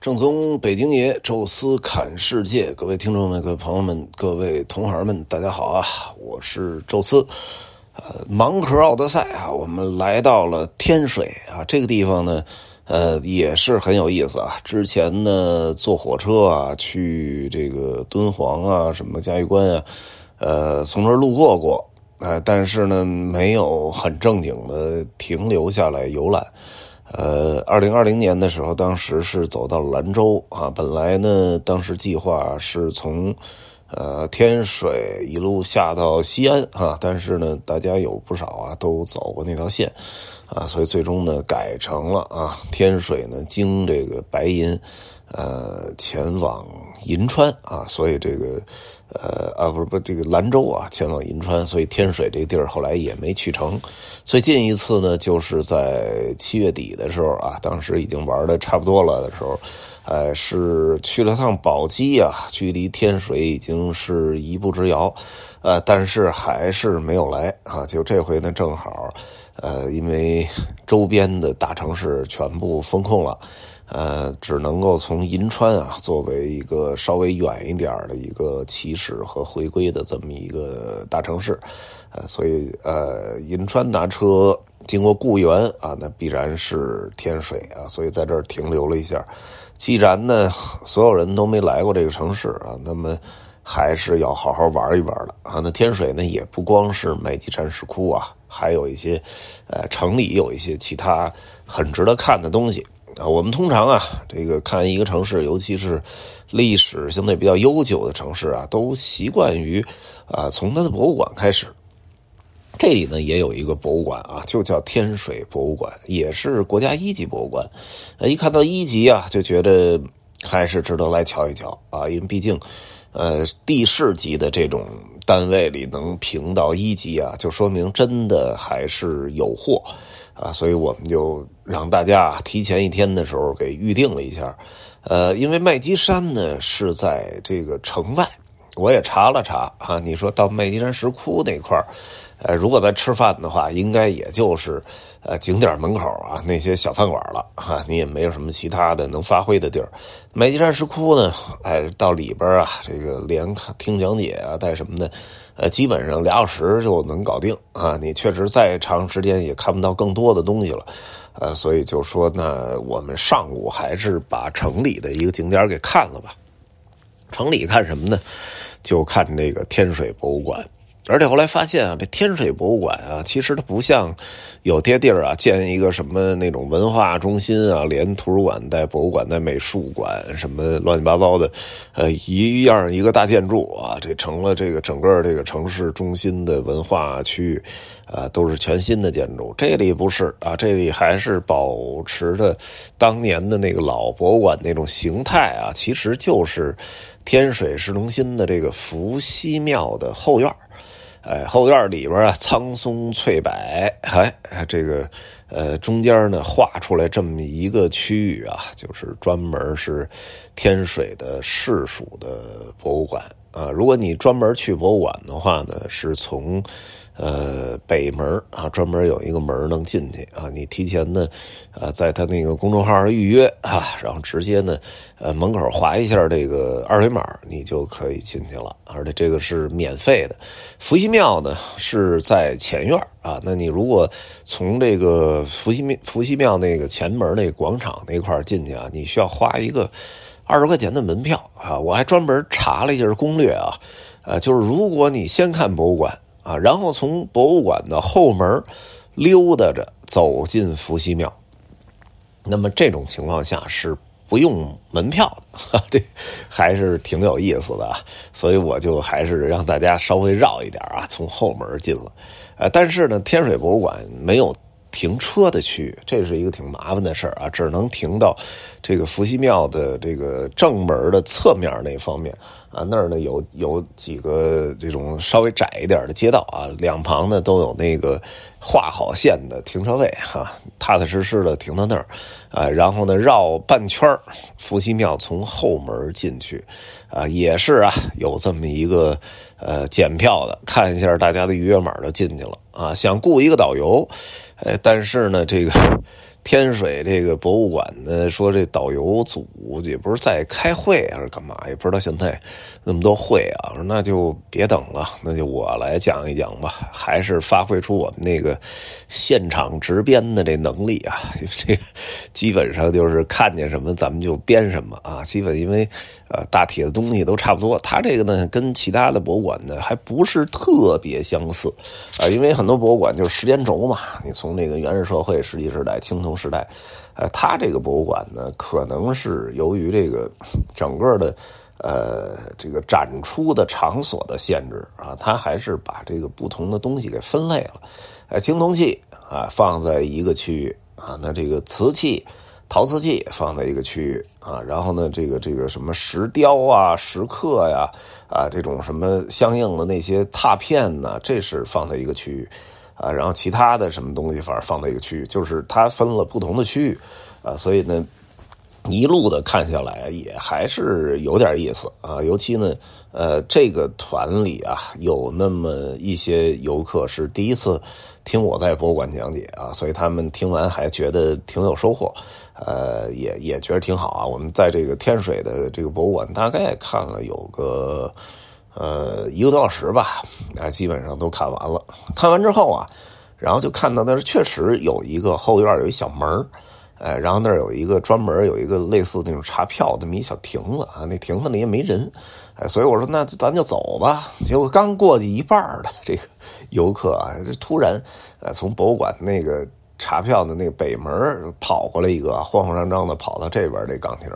正宗北京爷，宙斯侃世界，各位听众们、各位朋友们、各位同行们，大家好啊！我是宙斯。呃，盲盒奥德赛啊，我们来到了天水啊，这个地方呢，呃，也是很有意思啊。之前呢，坐火车啊，去这个敦煌啊，什么嘉峪关啊，呃，从这儿路过过，呃，但是呢，没有很正经的停留下来游览。呃，二零二零年的时候，当时是走到兰州啊。本来呢，当时计划是从呃天水一路下到西安啊，但是呢，大家有不少啊都走过那条线啊，所以最终呢改成了啊天水呢经这个白银呃前往银川啊，所以这个。呃啊，不是不，这个兰州啊，前往银川，所以天水这地儿后来也没去成。最近一次呢，就是在七月底的时候啊，当时已经玩的差不多了的时候，呃，是去了趟宝鸡啊，距离天水已经是一步之遥，呃，但是还是没有来啊。就这回呢，正好，呃，因为周边的大城市全部封控了。呃，只能够从银川啊，作为一个稍微远一点的一个起始和回归的这么一个大城市，呃，所以呃，银川拿车经过固原啊，那必然是天水啊，所以在这儿停留了一下。既然呢，所有人都没来过这个城市啊，那么还是要好好玩一玩的啊。那天水呢，也不光是麦积山石窟啊，还有一些呃，城里有一些其他很值得看的东西。啊，我们通常啊，这个看一个城市，尤其是历史相对比较悠久的城市啊，都习惯于啊从它的博物馆开始。这里呢也有一个博物馆啊，就叫天水博物馆，也是国家一级博物馆。一看到一级啊，就觉得还是值得来瞧一瞧啊，因为毕竟呃地市级的这种单位里能评到一级啊，就说明真的还是有货。啊，所以我们就让大家提前一天的时候给预定了一下，呃，因为麦积山呢是在这个城外，我也查了查啊，你说到麦积山石窟那块呃，如果在吃饭的话，应该也就是呃景点门口啊那些小饭馆了哈，你也没有什么其他的能发挥的地儿。麦积山石窟呢，哎，到里边啊，这个连听讲解啊，带什么的。呃，基本上俩小时就能搞定啊！你确实再长时间也看不到更多的东西了，呃，所以就说呢，我们上午还是把城里的一个景点给看了吧。城里看什么呢？就看这个天水博物馆。而且后来发现啊，这天水博物馆啊，其实它不像有些地儿啊，建一个什么那种文化中心啊，连图书馆带博物馆带美术馆什么乱七八糟的，呃，一样一个大建筑啊，这成了这个整个这个城市中心的文化区域，啊，都是全新的建筑。这里不是啊，这里还是保持着当年的那个老博物馆那种形态啊，其实就是天水市中心的这个伏羲庙的后院哎，后院里边啊，苍松翠柏，哎，这个，呃，中间呢画出来这么一个区域啊，就是专门是天水的市属的博物馆啊。如果你专门去博物馆的话呢，是从。呃，北门啊，专门有一个门能进去啊。你提前呢，呃，在他那个公众号上预约啊，然后直接呢，呃，门口划一下这个二维码，你就可以进去了。而且这个是免费的。伏羲庙呢是在前院啊，那你如果从这个伏羲庙伏羲庙那个前门那个广场那块进去啊，你需要花一个二十块钱的门票啊。我还专门查了一下攻略啊，呃，就是如果你先看博物馆。啊，然后从博物馆的后门溜达着走进伏羲庙，那么这种情况下是不用门票的，这还是挺有意思的。所以我就还是让大家稍微绕一点啊，从后门进了。呃，但是呢，天水博物馆没有停车的区域，这是一个挺麻烦的事儿啊，只能停到这个伏羲庙的这个正门的侧面那方面。啊，那儿呢有有几个这种稍微窄一点的街道啊，两旁呢都有那个画好线的停车位哈，踏踏实实的停到那儿，啊，然后呢绕半圈伏羲庙从后门进去，啊，也是啊有这么一个呃检票的，看一下大家的预约码就进去了啊，想雇一个导游，呃，但是呢这个。天水这个博物馆呢，说这导游组也不是在开会还是干嘛，也不知道现在那么多会啊。说那就别等了，那就我来讲一讲吧，还是发挥出我们那个现场执编的这能力啊。这基本上就是看见什么咱们就编什么啊。基本因为呃大体的东西都差不多，它这个呢跟其他的博物馆呢还不是特别相似啊，因为很多博物馆就是时间轴嘛，你从那个原始社会、石器时代、青铜。时代，呃，它这个博物馆呢，可能是由于这个整个的呃这个展出的场所的限制啊，它还是把这个不同的东西给分类了。呃，青铜器啊放在一个区域啊，那这个瓷器、陶瓷器放在一个区域啊，然后呢，这个这个什么石雕啊、石刻呀啊，这种什么相应的那些拓片呢，这是放在一个区域。啊，然后其他的什么东西，反而放在一个区域，就是它分了不同的区域，啊，所以呢，一路的看下来也还是有点意思啊。尤其呢，呃，这个团里啊，有那么一些游客是第一次听我在博物馆讲解啊，所以他们听完还觉得挺有收获，呃，也也觉得挺好啊。我们在这个天水的这个博物馆，大概看了有个。呃，一个多小时吧，啊，基本上都看完了。看完之后啊，然后就看到那是确实有一个后院有一小门哎，然后那儿有一个专门有一个类似那种查票的么一小亭子啊，那亭子里也没人，哎，所以我说那咱就走吧。结果刚过去一半的这个游客啊，这突然呃从博物馆那个查票的那个北门跑过来一个，慌慌张张的跑到这边这岗亭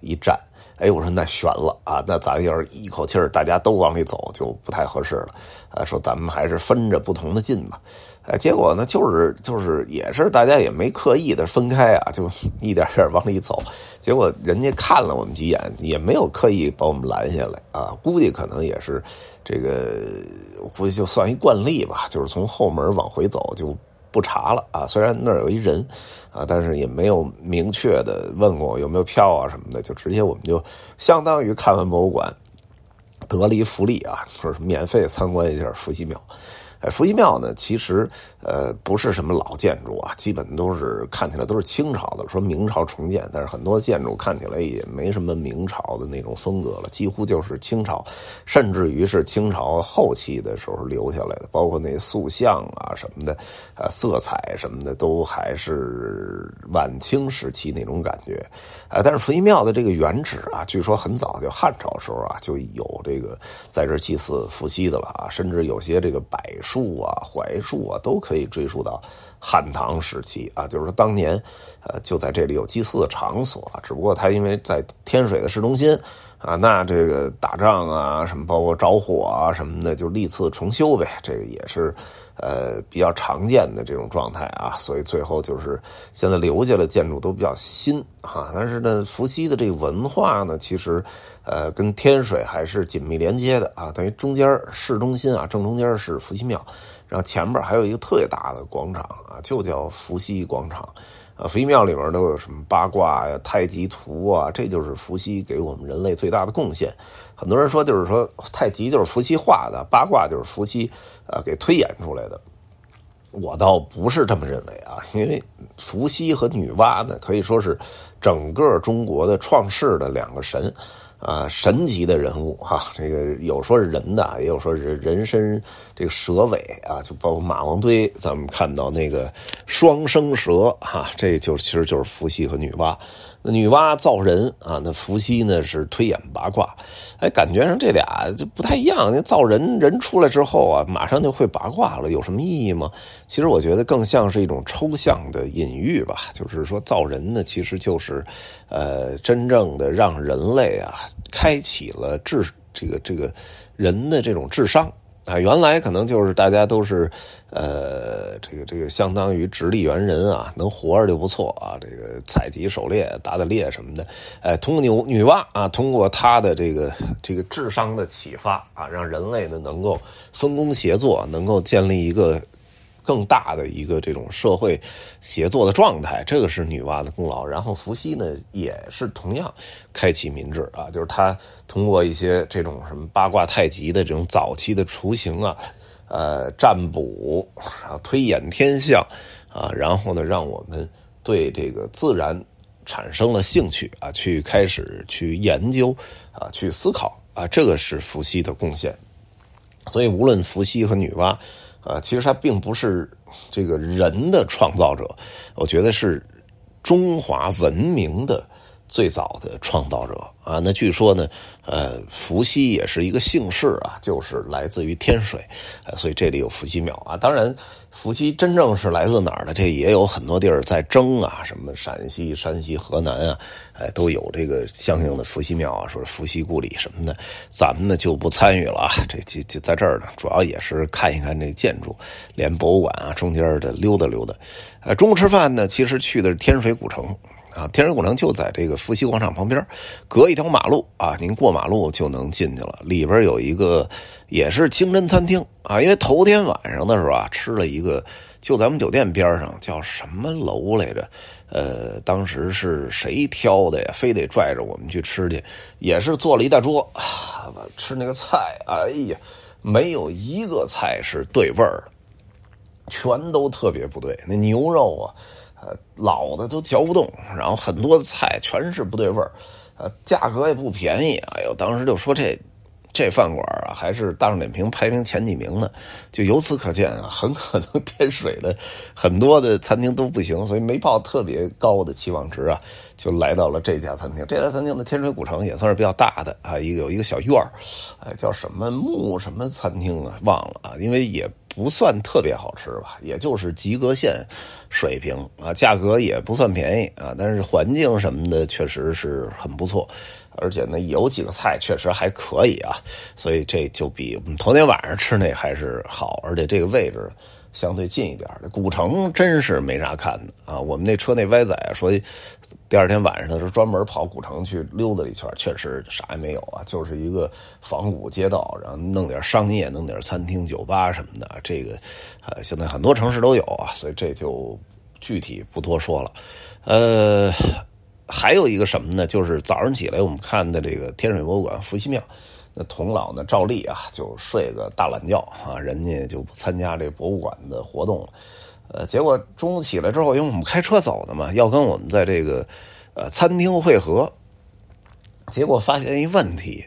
一站。哎，我说那悬了啊！那咱要是一口气大家都往里走，就不太合适了。啊，说咱们还是分着不同的进吧。哎，结果呢，就是就是也是大家也没刻意的分开啊，就一点点往里走。结果人家看了我们几眼，也没有刻意把我们拦下来啊。估计可能也是这个，估计就算一惯例吧，就是从后门往回走就。不查了啊！虽然那儿有一人啊，但是也没有明确的问过我有没有票啊什么的，就直接我们就相当于看完博物馆得了一福利啊，说是免费参观一下伏羲庙。哎，伏羲庙呢，其实呃不是什么老建筑啊，基本都是看起来都是清朝的，说明朝重建，但是很多建筑看起来也没什么明朝的那种风格了，几乎就是清朝，甚至于是清朝后期的时候留下来的，包括那塑像啊什么的，啊色彩什么的都还是晚清时期那种感觉，啊，但是伏羲庙的这个原址啊，据说很早就汉朝时候啊就有这个在这祭祀伏羲的了啊，甚至有些这个柏。树啊，槐树啊，都可以追溯到汉唐时期啊。就是说，当年呃，就在这里有祭祀的场所，只不过它因为在天水的市中心啊，那这个打仗啊，什么包括着火啊什么的，就历次重修呗。这个也是呃比较常见的这种状态啊。所以最后就是现在留下的建筑都比较新哈。但是呢，伏羲的这个文化呢，其实呃跟天水还是紧密连接的啊。等于中间市中心啊，正中间是伏羲庙。然后前边还有一个特别大的广场啊，就叫伏羲广场，啊，伏羲庙里面都有什么八卦呀、太极图啊，这就是伏羲给我们人类最大的贡献。很多人说，就是说太极就是伏羲画的，八卦就是伏羲啊给推演出来的。我倒不是这么认为啊，因为伏羲和女娲呢，可以说是整个中国的创世的两个神。啊，神级的人物哈，这个有说是人的，也有说是人身这个蛇尾啊，就包括马王堆，咱们看到那个双生蛇哈，这就其实就是伏羲和女娲。女娲造人啊，那伏羲呢是推演八卦，哎，感觉上这俩就不太一样。那造人人出来之后啊，马上就会八卦了，有什么意义吗？其实我觉得更像是一种抽象的隐喻吧，就是说造人呢，其实就是，呃，真正的让人类啊，开启了智这个这个人的这种智商。啊，原来可能就是大家都是，呃，这个这个相当于直立猿人啊，能活着就不错啊。这个采集、狩猎、打打猎什么的，哎，通过女女娲啊，通过她的这个这个智商的启发啊，让人类呢能够分工协作，能够建立一个。更大的一个这种社会协作的状态，这个是女娲的功劳。然后伏羲呢，也是同样开启民智啊，就是他通过一些这种什么八卦太极的这种早期的雏形啊，呃，占卜啊，推演天象啊，然后呢，让我们对这个自然产生了兴趣啊，去开始去研究啊，去思考啊，这个是伏羲的贡献。所以，无论伏羲和女娲啊，其实他并不是这个人的创造者，我觉得是中华文明的。最早的创造者啊，那据说呢，呃，伏羲也是一个姓氏啊，就是来自于天水，所以这里有伏羲庙啊。当然，伏羲真正是来自哪儿的，这也有很多地儿在争啊，什么陕西、山西、河南啊，哎，都有这个相应的伏羲庙啊，说伏羲故里什么的，咱们呢就不参与了啊。这就就在这儿呢，主要也是看一看这建筑，连博物馆啊中间的溜达溜达。呃，中午吃饭呢，其实去的是天水古城。啊，天水古城就在这个伏羲广场旁边，隔一条马路啊，您过马路就能进去了。里边有一个也是清真餐厅啊，因为头天晚上的时候啊，吃了一个就咱们酒店边上叫什么楼来着？呃，当时是谁挑的呀？非得拽着我们去吃去，也是做了一大桌，吃那个菜，哎呀，没有一个菜是对味儿的，全都特别不对。那牛肉啊。呃，老的都嚼不动，然后很多的菜全是不对味儿，呃，价格也不便宜。哎呦，当时就说这这饭馆啊，还是大众点评排名前几名呢。就由此可见啊，很可能 天水的很多的餐厅都不行，所以没抱特别高的期望值啊，就来到了这家餐厅。这家餐厅的天水古城也算是比较大的啊，一个有一个小院儿，哎，叫什么木什么餐厅啊，忘了啊，因为也。不算特别好吃吧，也就是及格线水平啊，价格也不算便宜啊，但是环境什么的确实是很不错，而且呢有几个菜确实还可以啊，所以这就比我们头天晚上吃那还是好，而且这个位置。相对近一点的古城真是没啥看的啊！我们那车那歪仔说，第二天晚上的时候专门跑古城去溜达了一圈，确实啥也没有啊，就是一个仿古街道，然后弄点商业，弄点餐厅、酒吧什么的。这个呃，现在很多城市都有啊，所以这就具体不多说了。呃，还有一个什么呢？就是早上起来我们看的这个天水博物馆伏羲庙。那童老呢？照例啊，就睡个大懒觉啊，人家就不参加这博物馆的活动了。呃，结果中午起来之后，因为我们开车走的嘛，要跟我们在这个呃餐厅会合，结果发现一问题，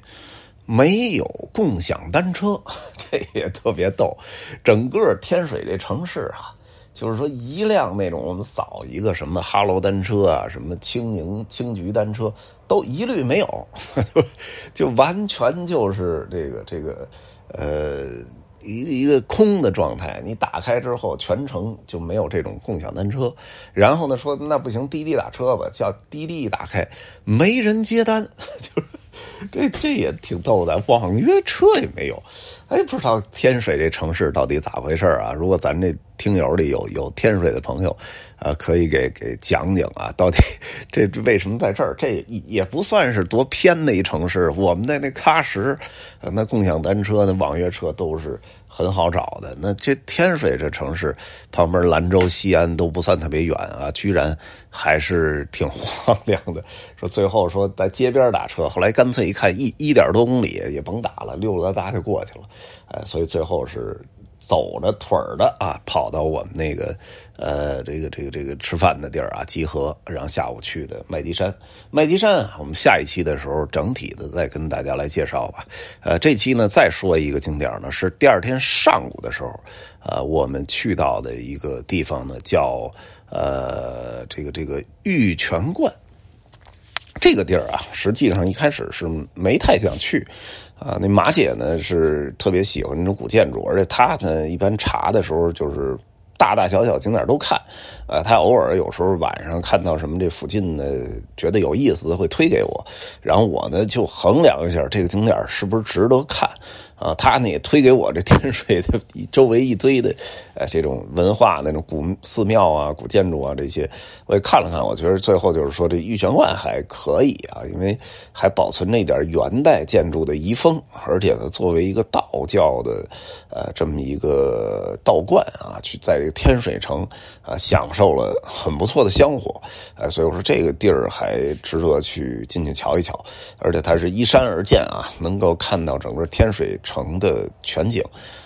没有共享单车，这也特别逗。整个天水这城市啊。就是说，一辆那种我们扫一个什么哈罗单车啊，什么青柠青桔单车，都一律没有，就就完全就是这个这个呃一个一个空的状态。你打开之后，全程就没有这种共享单车。然后呢，说那不行，滴滴打车吧，叫滴滴一打开，没人接单，就 这这也挺逗的，网约车也没有。哎，不知道天水这城市到底咋回事啊？如果咱这听友里有有天水的朋友，啊，可以给给讲讲啊，到底 这为什么在这儿？这也不算是多偏的一城市。我们的那喀什，那共享单车、那网约车都是。很好找的，那这天水这城市旁边，兰州、西安都不算特别远啊，居然还是挺荒凉的。说最后说在街边打车，后来干脆一看一一点多公里也甭打了，溜达达就过去了。哎，所以最后是。走着腿儿的啊，跑到我们那个呃，这个这个这个吃饭的地儿啊，集合，然后下午去的麦积山。麦积山，我们下一期的时候整体的再跟大家来介绍吧。呃，这期呢再说一个景点呢，是第二天上午的时候，呃，我们去到的一个地方呢，叫呃这个这个玉泉观。这个地儿啊，实际上一开始是没太想去。啊，那马姐呢是特别喜欢那种古建筑，而且她呢一般查的时候就是大大小小景点都看。呃，她偶尔有时候晚上看到什么这附近的觉得有意思的会推给我，然后我呢就衡量一下这个景点是不是值得看。啊，他呢也推给我这天水的周围一堆的，呃，这种文化那种古寺庙啊、古建筑啊这些，我也看了看，我觉得最后就是说这玉泉观还可以啊，因为还保存那点元代建筑的遗风，而且呢，作为一个道教的，呃，这么一个道观啊，去在这个天水城啊享受了很不错的香火，哎，所以我说这个地儿还值得去进去瞧一瞧，而且它是依山而建啊，能够看到整个天水。城的全景，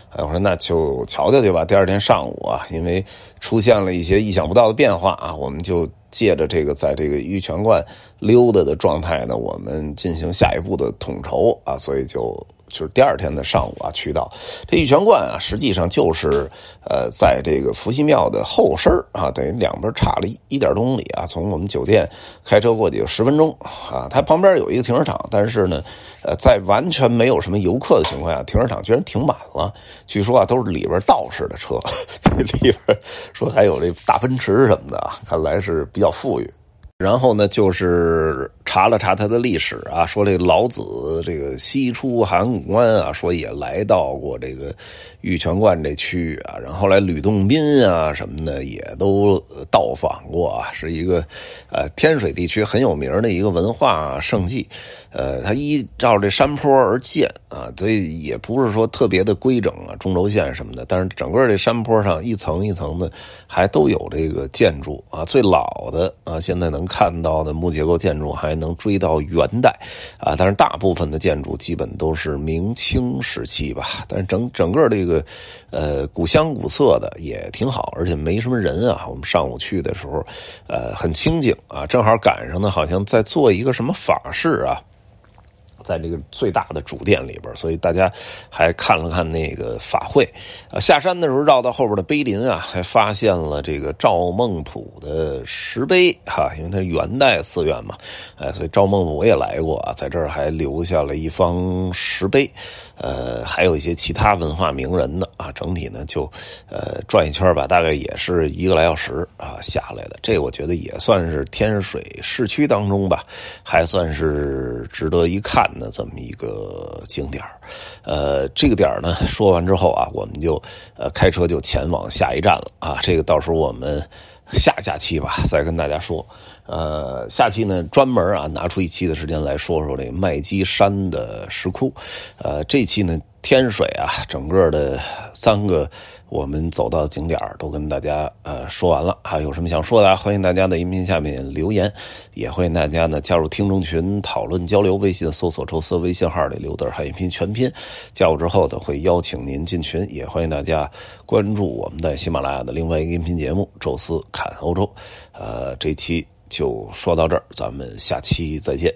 哎，我说那就瞧瞧去吧。第二天上午啊，因为出现了一些意想不到的变化啊，我们就借着这个在这个玉泉观溜达的状态呢，我们进行下一步的统筹啊，所以就。就是第二天的上午啊，去到这玉泉观啊，实际上就是呃，在这个伏羲庙的后身啊，等于两边差了一一点多公里啊。从我们酒店开车过去有十分钟啊。它旁边有一个停车场，但是呢，呃，在完全没有什么游客的情况下，停车场居然停满了。据说啊，都是里边道士的车，里边说还有这大奔驰什么的，看来是比较富裕。然后呢，就是查了查他的历史啊，说这老子这个西出函谷关啊，说也来到过这个玉泉观这区域啊，然后来吕洞宾啊什么的也都到访过啊，是一个呃天水地区很有名的一个文化胜迹。呃，它依照这山坡而建啊，所以也不是说特别的规整啊，中轴线什么的。但是整个这山坡上一层一层的还都有这个建筑啊，最老的啊，现在能看到的木结构建筑还能追到元代啊，但是大部分的建筑基本都是明清时期吧。但是整整个这个呃古香古色的也挺好，而且没什么人啊。我们上午去的时候，呃，很清静啊，正好赶上呢，好像在做一个什么法事啊。在这个最大的主殿里边，所以大家还看了看那个法会。啊，下山的时候绕到后边的碑林啊，还发现了这个赵孟普的石碑哈，因为他元代寺院嘛，哎，所以赵孟普也来过啊，在这儿还留下了一方石碑。呃，还有一些其他文化名人的啊，整体呢就呃转一圈吧，大概也是一个来小时啊下来的。这我觉得也算是天水市区当中吧，还算是值得一看的这么一个景点呃，这个点呢说完之后啊，我们就呃开车就前往下一站了啊。这个到时候我们下下期吧再跟大家说。呃，下期呢专门啊拿出一期的时间来说说这麦积山的石窟。呃，这期呢天水啊整个的三个我们走到景点都跟大家呃说完了。还有什么想说的，欢迎大家在音频下面留言，也欢迎大家呢加入听众群讨论交流。微信搜索“宙斯”微信号里刘德汉音频全拼，加入之后呢会邀请您进群。也欢迎大家关注我们在喜马拉雅的另外一个音频节目《宙斯看欧洲》。呃，这期。就说到这儿，咱们下期再见。